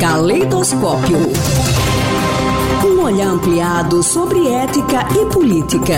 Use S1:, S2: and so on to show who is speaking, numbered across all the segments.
S1: Caleidoscópio. Um olhar ampliado sobre ética e política.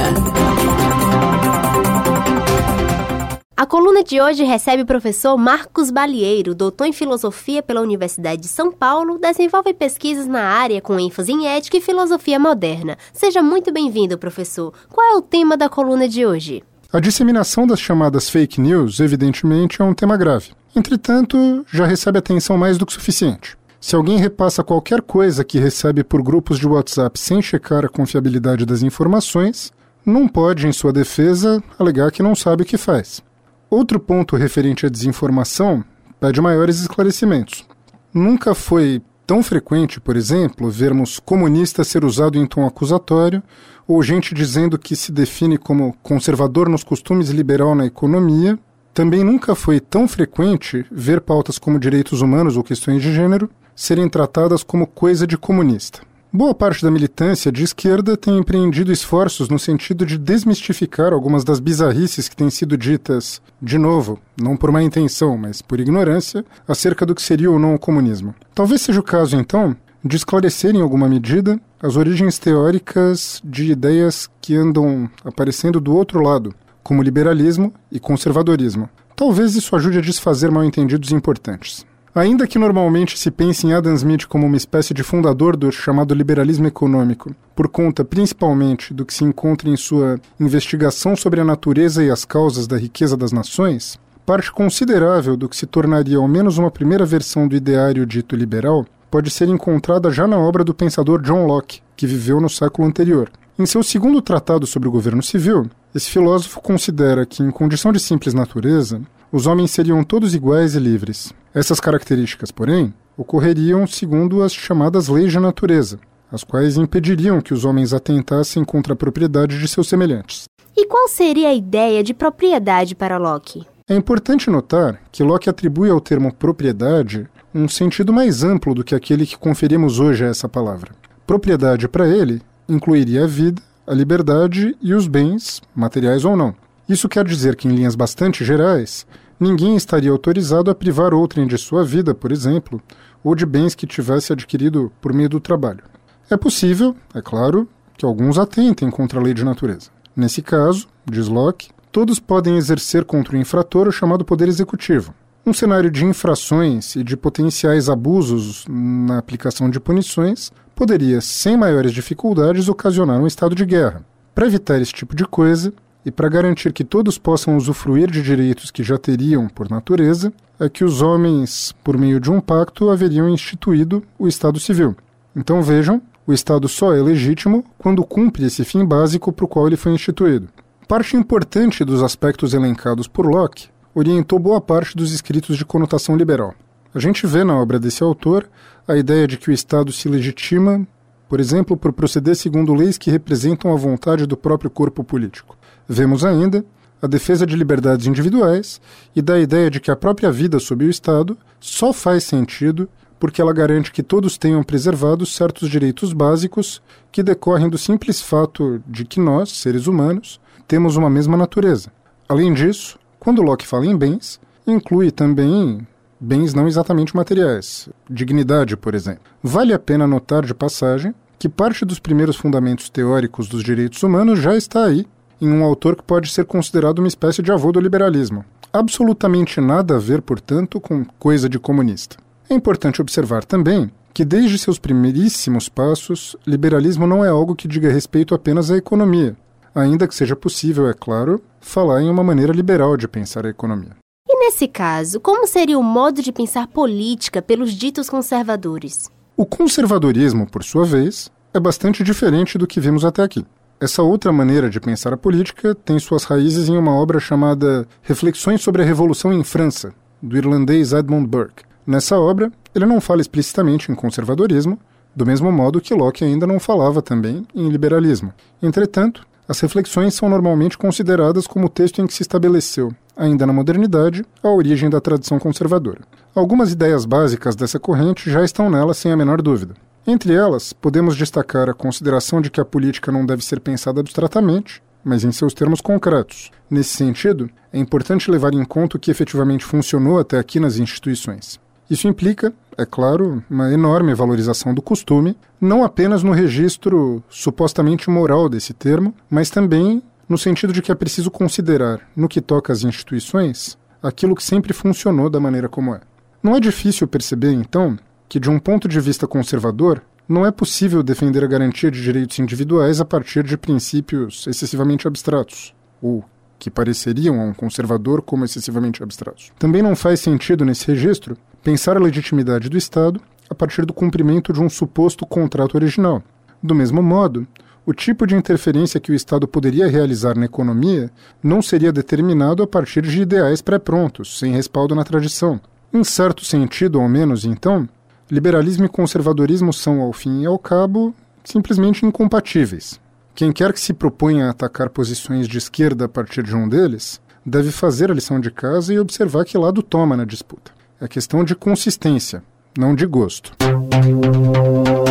S2: A coluna de hoje recebe o professor Marcos Balieiro, doutor em filosofia pela Universidade de São Paulo, desenvolve pesquisas na área com ênfase em ética e filosofia moderna. Seja muito bem-vindo, professor. Qual é o tema da coluna de hoje?
S3: A disseminação das chamadas fake news, evidentemente, é um tema grave. Entretanto, já recebe atenção mais do que suficiente. Se alguém repassa qualquer coisa que recebe por grupos de WhatsApp sem checar a confiabilidade das informações, não pode, em sua defesa, alegar que não sabe o que faz. Outro ponto referente à desinformação pede maiores esclarecimentos. Nunca foi tão frequente, por exemplo, vermos comunista ser usado em tom acusatório ou gente dizendo que se define como conservador nos costumes e liberal na economia. Também nunca foi tão frequente ver pautas como direitos humanos ou questões de gênero serem tratadas como coisa de comunista. Boa parte da militância de esquerda tem empreendido esforços no sentido de desmistificar algumas das bizarrices que têm sido ditas, de novo, não por má intenção, mas por ignorância, acerca do que seria ou não o comunismo. Talvez seja o caso, então, de esclarecer em alguma medida as origens teóricas de ideias que andam aparecendo do outro lado, como liberalismo e conservadorismo. Talvez isso ajude a desfazer mal-entendidos importantes. Ainda que normalmente se pense em Adam Smith como uma espécie de fundador do chamado liberalismo econômico, por conta principalmente do que se encontra em sua investigação sobre a natureza e as causas da riqueza das nações, parte considerável do que se tornaria ao menos uma primeira versão do ideário dito liberal pode ser encontrada já na obra do pensador John Locke, que viveu no século anterior. Em seu segundo tratado sobre o governo civil, esse filósofo considera que, em condição de simples natureza, os homens seriam todos iguais e livres. Essas características, porém, ocorreriam segundo as chamadas leis da natureza, as quais impediriam que os homens atentassem contra a propriedade de seus semelhantes.
S2: E qual seria a ideia de propriedade para Locke?
S3: É importante notar que Locke atribui ao termo propriedade um sentido mais amplo do que aquele que conferimos hoje a essa palavra. Propriedade para ele incluiria a vida, a liberdade e os bens, materiais ou não. Isso quer dizer que, em linhas bastante gerais, ninguém estaria autorizado a privar outrem de sua vida, por exemplo, ou de bens que tivesse adquirido por meio do trabalho. É possível, é claro, que alguns atentem contra a lei de natureza. Nesse caso, diz Locke, todos podem exercer contra o infrator o chamado poder executivo. Um cenário de infrações e de potenciais abusos na aplicação de punições poderia, sem maiores dificuldades, ocasionar um estado de guerra. Para evitar esse tipo de coisa, e para garantir que todos possam usufruir de direitos que já teriam por natureza, é que os homens, por meio de um pacto, haveriam instituído o Estado Civil. Então vejam, o Estado só é legítimo quando cumpre esse fim básico para o qual ele foi instituído. Parte importante dos aspectos elencados por Locke orientou boa parte dos escritos de conotação liberal. A gente vê na obra desse autor a ideia de que o Estado se legitima, por exemplo, por proceder segundo leis que representam a vontade do próprio corpo político. Vemos ainda a defesa de liberdades individuais e da ideia de que a própria vida sob o Estado só faz sentido porque ela garante que todos tenham preservados certos direitos básicos que decorrem do simples fato de que nós, seres humanos, temos uma mesma natureza. Além disso, quando Locke fala em bens, inclui também bens não exatamente materiais, dignidade, por exemplo. Vale a pena notar de passagem que parte dos primeiros fundamentos teóricos dos direitos humanos já está aí em um autor que pode ser considerado uma espécie de avô do liberalismo. Absolutamente nada a ver, portanto, com coisa de comunista. É importante observar também que, desde seus primeiríssimos passos, liberalismo não é algo que diga respeito apenas à economia, ainda que seja possível, é claro, falar em uma maneira liberal de pensar a economia.
S2: E nesse caso, como seria o modo de pensar política pelos ditos conservadores?
S3: O conservadorismo, por sua vez, é bastante diferente do que vimos até aqui. Essa outra maneira de pensar a política tem suas raízes em uma obra chamada Reflexões sobre a Revolução em França, do irlandês Edmund Burke. Nessa obra, ele não fala explicitamente em conservadorismo, do mesmo modo que Locke ainda não falava também em liberalismo. Entretanto, as reflexões são normalmente consideradas como o texto em que se estabeleceu, ainda na modernidade, a origem da tradição conservadora. Algumas ideias básicas dessa corrente já estão nela sem a menor dúvida. Entre elas, podemos destacar a consideração de que a política não deve ser pensada abstratamente, mas em seus termos concretos. Nesse sentido, é importante levar em conta o que efetivamente funcionou até aqui nas instituições. Isso implica, é claro, uma enorme valorização do costume, não apenas no registro supostamente moral desse termo, mas também no sentido de que é preciso considerar, no que toca às instituições, aquilo que sempre funcionou da maneira como é. Não é difícil perceber, então, que, de um ponto de vista conservador, não é possível defender a garantia de direitos individuais a partir de princípios excessivamente abstratos, ou que pareceriam a um conservador como excessivamente abstratos. Também não faz sentido, nesse registro, pensar a legitimidade do Estado a partir do cumprimento de um suposto contrato original. Do mesmo modo, o tipo de interferência que o Estado poderia realizar na economia não seria determinado a partir de ideais pré-prontos, sem respaldo na tradição. Em certo sentido, ao menos, então, liberalismo e conservadorismo são, ao fim e ao cabo, simplesmente incompatíveis. Quem quer que se proponha a atacar posições de esquerda a partir de um deles, deve fazer a lição de casa e observar que lado toma na disputa. É questão de consistência, não de gosto.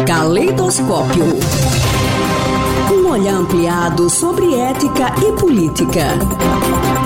S1: Caleidoscópio. Ampliado sobre ética e política.